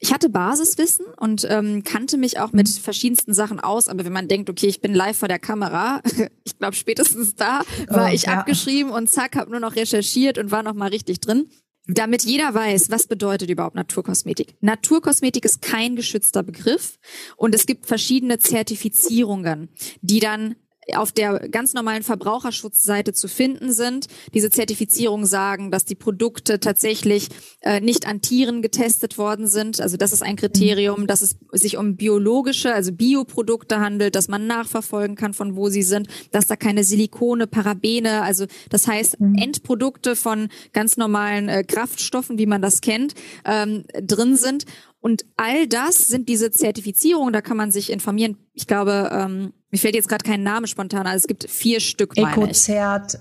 Ich hatte Basiswissen und ähm, kannte mich auch mit verschiedensten Sachen aus, aber wenn man denkt, okay, ich bin live vor der Kamera, ich glaube spätestens da war oh, ich ja. abgeschrieben und zack, habe nur noch recherchiert und war noch mal richtig drin. Damit jeder weiß, was bedeutet überhaupt Naturkosmetik. Naturkosmetik ist kein geschützter Begriff und es gibt verschiedene Zertifizierungen, die dann auf der ganz normalen Verbraucherschutzseite zu finden sind. Diese Zertifizierungen sagen, dass die Produkte tatsächlich äh, nicht an Tieren getestet worden sind. Also das ist ein Kriterium, dass es sich um biologische, also Bioprodukte handelt, dass man nachverfolgen kann, von wo sie sind, dass da keine Silikone, Parabene, also das heißt mhm. Endprodukte von ganz normalen äh, Kraftstoffen, wie man das kennt, ähm, drin sind. Und all das sind diese Zertifizierungen, da kann man sich informieren. Ich glaube, ähm, mir fällt jetzt gerade kein Name spontan, also es gibt vier Stück. Ecozert.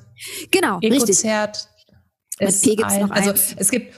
Genau, Ecozert. Ist ein, also es gibt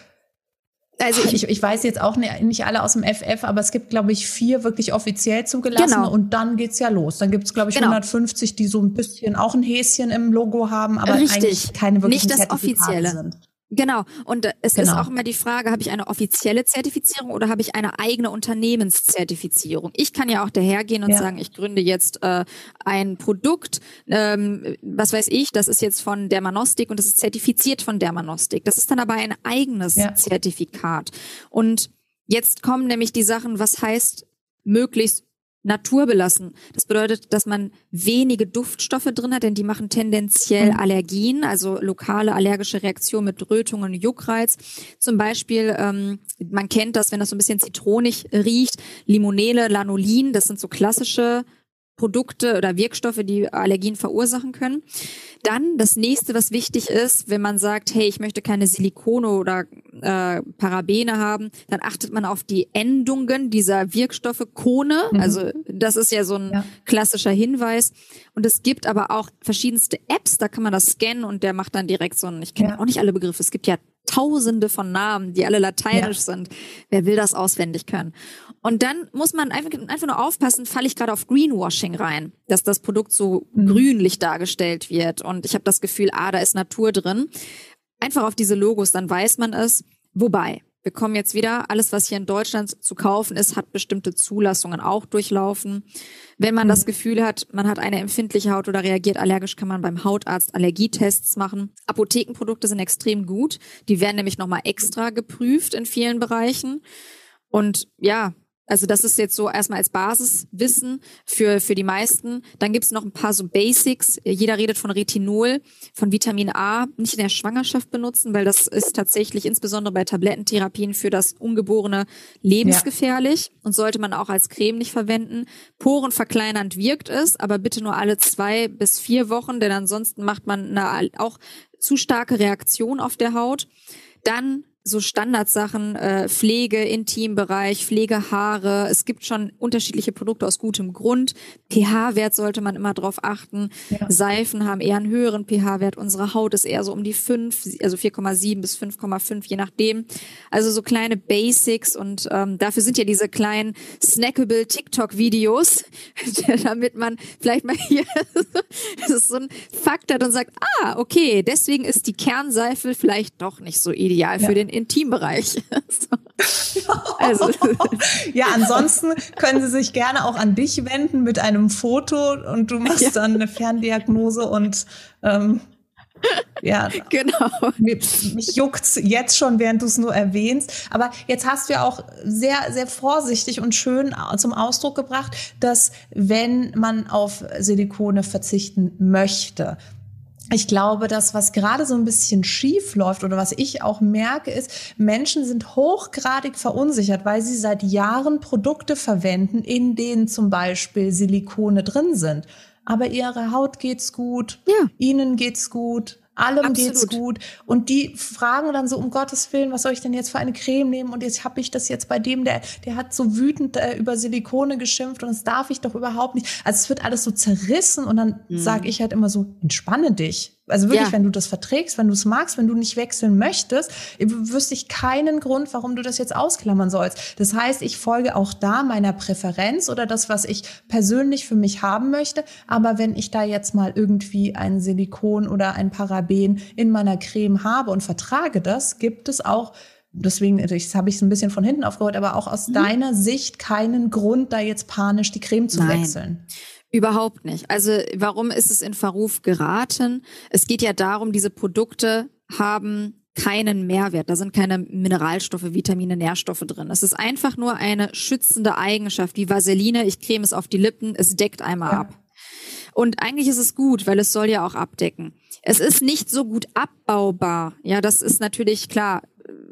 Also ich, ich, ich, weiß jetzt auch nicht alle aus dem FF, aber es gibt, glaube ich, vier wirklich offiziell zugelassen genau. und dann geht's ja los. Dann gibt's glaube ich, genau. 150, die so ein bisschen auch ein Häschen im Logo haben, aber Richtig. eigentlich keine wirklichen Nicht das Offizielle. sind. Genau. Und es genau. ist auch immer die Frage, habe ich eine offizielle Zertifizierung oder habe ich eine eigene Unternehmenszertifizierung? Ich kann ja auch dahergehen und ja. sagen, ich gründe jetzt äh, ein Produkt, ähm, was weiß ich, das ist jetzt von Dermanostik und das ist zertifiziert von Dermanostik. Das ist dann aber ein eigenes ja. Zertifikat. Und jetzt kommen nämlich die Sachen, was heißt möglichst naturbelassen. Das bedeutet, dass man wenige Duftstoffe drin hat, denn die machen tendenziell mhm. Allergien, also lokale allergische Reaktionen mit Rötungen, Juckreiz. Zum Beispiel, ähm, man kennt das, wenn das so ein bisschen zitronig riecht, Limonele, Lanolin, das sind so klassische Produkte oder Wirkstoffe, die Allergien verursachen können. Dann das nächste, was wichtig ist, wenn man sagt, hey, ich möchte keine Silikone oder äh, Parabene haben, dann achtet man auf die Endungen dieser Wirkstoffe. Kone, mhm. also das ist ja so ein ja. klassischer Hinweis. Und es gibt aber auch verschiedenste Apps, da kann man das scannen und der macht dann direkt so ein, ich kenne ja. auch nicht alle Begriffe, es gibt ja tausende von Namen, die alle lateinisch ja. sind. Wer will das auswendig können? Und dann muss man einfach, einfach nur aufpassen, falle ich gerade auf Greenwashing rein, dass das Produkt so mhm. grünlich dargestellt wird. Und ich habe das Gefühl, ah, da ist Natur drin. Einfach auf diese Logos, dann weiß man es. Wobei, wir kommen jetzt wieder, alles, was hier in Deutschland zu kaufen ist, hat bestimmte Zulassungen auch durchlaufen. Wenn man mhm. das Gefühl hat, man hat eine empfindliche Haut oder reagiert allergisch, kann man beim Hautarzt Allergietests machen. Apothekenprodukte sind extrem gut. Die werden nämlich nochmal extra geprüft in vielen Bereichen. Und ja, also das ist jetzt so erstmal als Basiswissen für, für die meisten. Dann gibt's noch ein paar so Basics. Jeder redet von Retinol, von Vitamin A, nicht in der Schwangerschaft benutzen, weil das ist tatsächlich insbesondere bei Tablettentherapien für das Ungeborene lebensgefährlich ja. und sollte man auch als Creme nicht verwenden. Porenverkleinernd wirkt es, aber bitte nur alle zwei bis vier Wochen, denn ansonsten macht man eine auch zu starke Reaktion auf der Haut. Dann so Standardsachen, äh, Pflege, Intimbereich, Pflegehaare. Es gibt schon unterschiedliche Produkte aus gutem Grund. pH-Wert sollte man immer drauf achten. Ja. Seifen haben eher einen höheren pH-Wert. Unsere Haut ist eher so um die 5, also 4,7 bis 5,5, je nachdem. Also so kleine Basics und ähm, dafür sind ja diese kleinen snackable TikTok-Videos, damit man vielleicht mal hier so ein Fakt hat und sagt, ah, okay, deswegen ist die Kernseife vielleicht doch nicht so ideal ja. für den Intimbereich. also. ja, ansonsten können Sie sich gerne auch an dich wenden mit einem Foto und du machst ja. dann eine Ferndiagnose und ähm, ja, genau. Mich, mich juckt's jetzt schon, während du es nur erwähnst. Aber jetzt hast du ja auch sehr, sehr vorsichtig und schön zum Ausdruck gebracht, dass wenn man auf Silikone verzichten möchte, ich glaube, das, was gerade so ein bisschen schief läuft oder was ich auch merke, ist, Menschen sind hochgradig verunsichert, weil sie seit Jahren Produkte verwenden, in denen zum Beispiel Silikone drin sind. Aber ihrer Haut geht's gut, ja. ihnen geht's gut, allem Absolut. geht's gut. Und die fragen dann so, um Gottes Willen, was soll ich denn jetzt für eine Creme nehmen? Und jetzt habe ich das jetzt bei dem, der, der hat so wütend äh, über Silikone geschimpft und das darf ich doch überhaupt nicht. Also es wird alles so zerrissen und dann mhm. sage ich halt immer so, entspanne dich. Also wirklich, ja. wenn du das verträgst, wenn du es magst, wenn du nicht wechseln möchtest, wüsste ich keinen Grund, warum du das jetzt ausklammern sollst. Das heißt, ich folge auch da meiner Präferenz oder das, was ich persönlich für mich haben möchte. Aber wenn ich da jetzt mal irgendwie ein Silikon oder ein Paraben in meiner Creme habe und vertrage das, gibt es auch deswegen das habe ich es ein bisschen von hinten aufgeholt, aber auch aus mhm. deiner Sicht keinen Grund, da jetzt panisch die Creme zu Nein. wechseln. Überhaupt nicht. Also warum ist es in Verruf geraten? Es geht ja darum, diese Produkte haben keinen Mehrwert. Da sind keine Mineralstoffe, Vitamine, Nährstoffe drin. Es ist einfach nur eine schützende Eigenschaft, wie Vaseline. Ich creme es auf die Lippen, es deckt einmal ja. ab. Und eigentlich ist es gut, weil es soll ja auch abdecken. Es ist nicht so gut abbaubar. Ja, das ist natürlich klar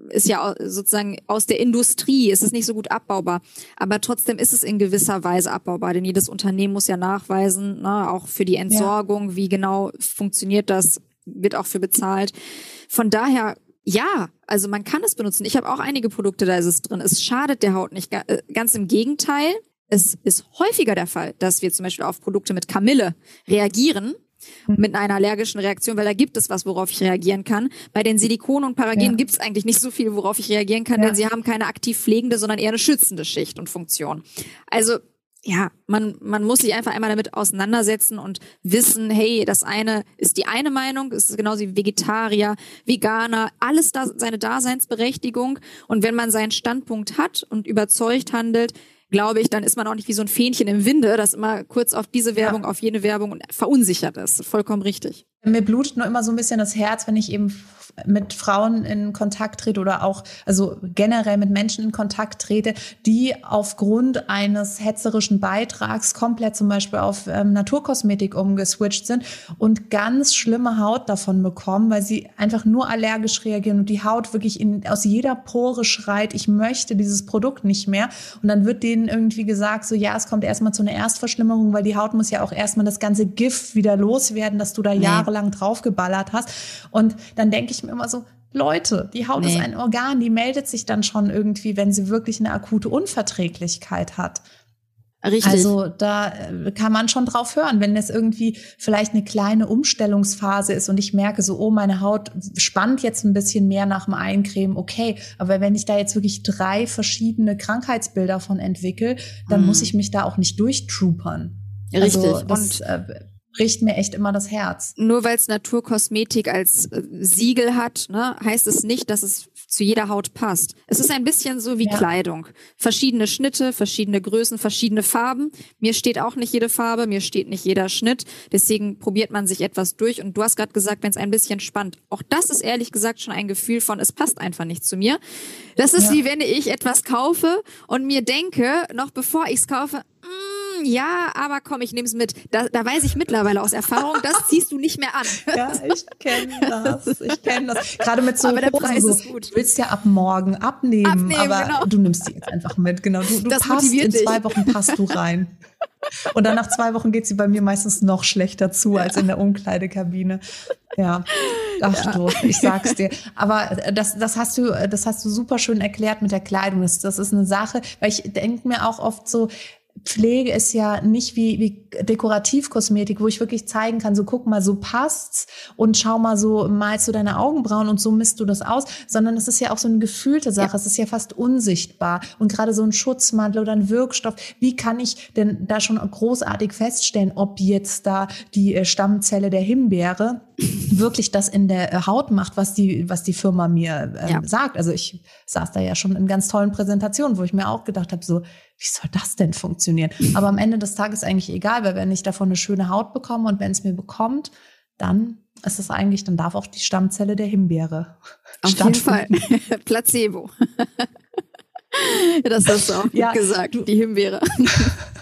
ist ja sozusagen aus der Industrie, ist es nicht so gut abbaubar. Aber trotzdem ist es in gewisser Weise abbaubar, denn jedes Unternehmen muss ja nachweisen, ne, auch für die Entsorgung, ja. wie genau funktioniert das, wird auch für bezahlt. Von daher ja, also man kann es benutzen. Ich habe auch einige Produkte, da ist es drin. Es schadet der Haut nicht. Äh, ganz im Gegenteil. Es ist häufiger der Fall, dass wir zum Beispiel auf Produkte mit Kamille reagieren. Mit einer allergischen Reaktion, weil da gibt es was, worauf ich reagieren kann. Bei den Silikonen und Paragenen ja. gibt es eigentlich nicht so viel, worauf ich reagieren kann, ja. denn sie haben keine aktiv pflegende, sondern eher eine schützende Schicht und Funktion. Also ja, man, man muss sich einfach einmal damit auseinandersetzen und wissen, hey, das eine ist die eine Meinung, es ist genauso wie Vegetarier, Veganer, alles da, seine Daseinsberechtigung. Und wenn man seinen Standpunkt hat und überzeugt handelt, glaube ich, dann ist man auch nicht wie so ein Fähnchen im Winde, das immer kurz auf diese Werbung, ja. auf jene Werbung und verunsichert ist. Vollkommen richtig. Mir blutet nur immer so ein bisschen das Herz, wenn ich eben mit Frauen in Kontakt trete oder auch, also generell mit Menschen in Kontakt trete, die aufgrund eines hetzerischen Beitrags komplett zum Beispiel auf ähm, Naturkosmetik umgeswitcht sind und ganz schlimme Haut davon bekommen, weil sie einfach nur allergisch reagieren und die Haut wirklich in, aus jeder Pore schreit, ich möchte dieses Produkt nicht mehr. Und dann wird denen irgendwie gesagt, so ja, es kommt erstmal zu einer Erstverschlimmerung, weil die Haut muss ja auch erstmal das ganze Gift wieder loswerden, dass du da nee. Jahrelang draufgeballert hast. Und dann denke ich mir immer so, Leute, die Haut nee. ist ein Organ, die meldet sich dann schon irgendwie, wenn sie wirklich eine akute Unverträglichkeit hat. Richtig. Also da äh, kann man schon drauf hören, wenn es irgendwie vielleicht eine kleine Umstellungsphase ist und ich merke so, oh, meine Haut spannt jetzt ein bisschen mehr nach dem Eincremen, okay. Aber wenn ich da jetzt wirklich drei verschiedene Krankheitsbilder von entwickle, dann mhm. muss ich mich da auch nicht durchtroopern. Richtig. Also das, und äh, bricht mir echt immer das Herz. Nur weil es Naturkosmetik als äh, Siegel hat, ne, heißt es nicht, dass es zu jeder Haut passt. Es ist ein bisschen so wie ja. Kleidung. Verschiedene Schnitte, verschiedene Größen, verschiedene Farben. Mir steht auch nicht jede Farbe, mir steht nicht jeder Schnitt. Deswegen probiert man sich etwas durch. Und du hast gerade gesagt, wenn es ein bisschen spannt. Auch das ist ehrlich gesagt schon ein Gefühl von, es passt einfach nicht zu mir. Das ist ja. wie wenn ich etwas kaufe und mir denke, noch bevor ich es kaufe, mm, ja, aber komm, ich nehme es mit. Da, da weiß ich mittlerweile aus Erfahrung, das ziehst du nicht mehr an. Ja, ich kenne das. Ich kenne das. Gerade mit so aber der Preis so, ist gut. Du willst ja ab morgen abnehmen, abnehmen aber genau. du nimmst die jetzt einfach mit. Genau, du, du das passt in zwei dich. Wochen passt du rein. Und dann nach zwei Wochen geht sie bei mir meistens noch schlechter zu als in der Umkleidekabine. Ja, ach ja. du, ich sag's dir. Aber das, das hast du, das hast du super schön erklärt mit der Kleidung. Das, das ist eine Sache, weil ich denke mir auch oft so, Pflege ist ja nicht wie, wie Dekorativkosmetik, wo ich wirklich zeigen kann, so guck mal, so passt's und schau mal, so malst du deine Augenbrauen und so misst du das aus, sondern es ist ja auch so eine gefühlte Sache, ja. es ist ja fast unsichtbar und gerade so ein Schutzmantel oder ein Wirkstoff, wie kann ich denn da schon großartig feststellen, ob jetzt da die äh, Stammzelle der Himbeere wirklich das in der äh, Haut macht, was die, was die Firma mir äh, ja. sagt. Also ich saß da ja schon in ganz tollen Präsentationen, wo ich mir auch gedacht habe, so, wie soll das denn funktionieren? Aber am Ende des Tages eigentlich egal, weil wenn ich davon eine schöne Haut bekomme und wenn es mir bekommt, dann ist es eigentlich, dann darf auch die Stammzelle der Himbeere Auf jeden Fall. Placebo. das hast du auch ja, gesagt, du, die Himbeere.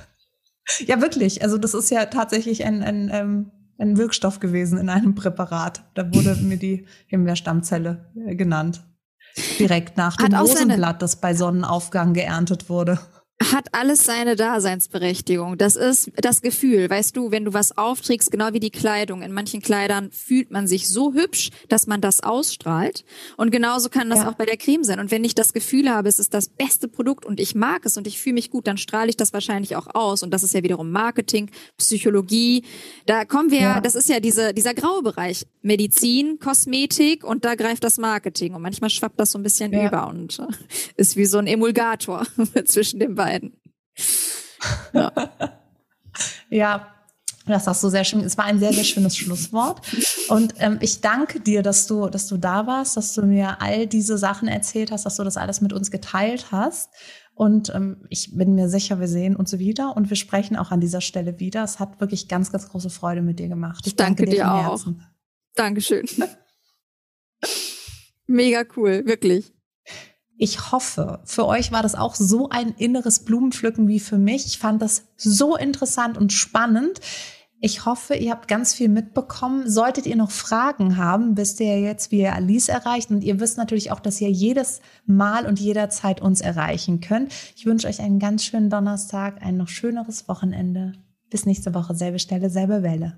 ja, wirklich. Also das ist ja tatsächlich ein, ein, ähm, ein Wirkstoff gewesen in einem Präparat. Da wurde mir die Himbeerstammzelle äh, genannt. Direkt nach dem Rosenblatt, das bei Sonnenaufgang geerntet wurde hat alles seine Daseinsberechtigung. Das ist das Gefühl, weißt du, wenn du was aufträgst, genau wie die Kleidung. In manchen Kleidern fühlt man sich so hübsch, dass man das ausstrahlt. Und genauso kann das ja. auch bei der Creme sein. Und wenn ich das Gefühl habe, es ist das beste Produkt und ich mag es und ich fühle mich gut, dann strahle ich das wahrscheinlich auch aus. Und das ist ja wiederum Marketing, Psychologie. Da kommen wir, ja. das ist ja diese, dieser graue Bereich. Medizin, Kosmetik und da greift das Marketing. Und manchmal schwappt das so ein bisschen ja. über und äh, ist wie so ein Emulgator zwischen den beiden beiden. Ja. ja. Das hast du sehr schön. Es war ein sehr, sehr schönes Schlusswort. Und ähm, ich danke dir, dass du, dass du da warst, dass du mir all diese Sachen erzählt hast, dass du das alles mit uns geteilt hast. Und ähm, ich bin mir sicher, wir sehen uns wieder und wir sprechen auch an dieser Stelle wieder. Es hat wirklich ganz, ganz große Freude mit dir gemacht. Ich danke, danke dir, dir auch. Dankeschön. Mega cool, wirklich. Ich hoffe, für euch war das auch so ein inneres Blumenpflücken wie für mich. Ich fand das so interessant und spannend. Ich hoffe, ihr habt ganz viel mitbekommen. Solltet ihr noch Fragen haben, wisst ihr jetzt, wie ihr Alice erreicht. Und ihr wisst natürlich auch, dass ihr jedes Mal und jederzeit uns erreichen könnt. Ich wünsche euch einen ganz schönen Donnerstag, ein noch schöneres Wochenende. Bis nächste Woche, selbe Stelle, selbe Welle.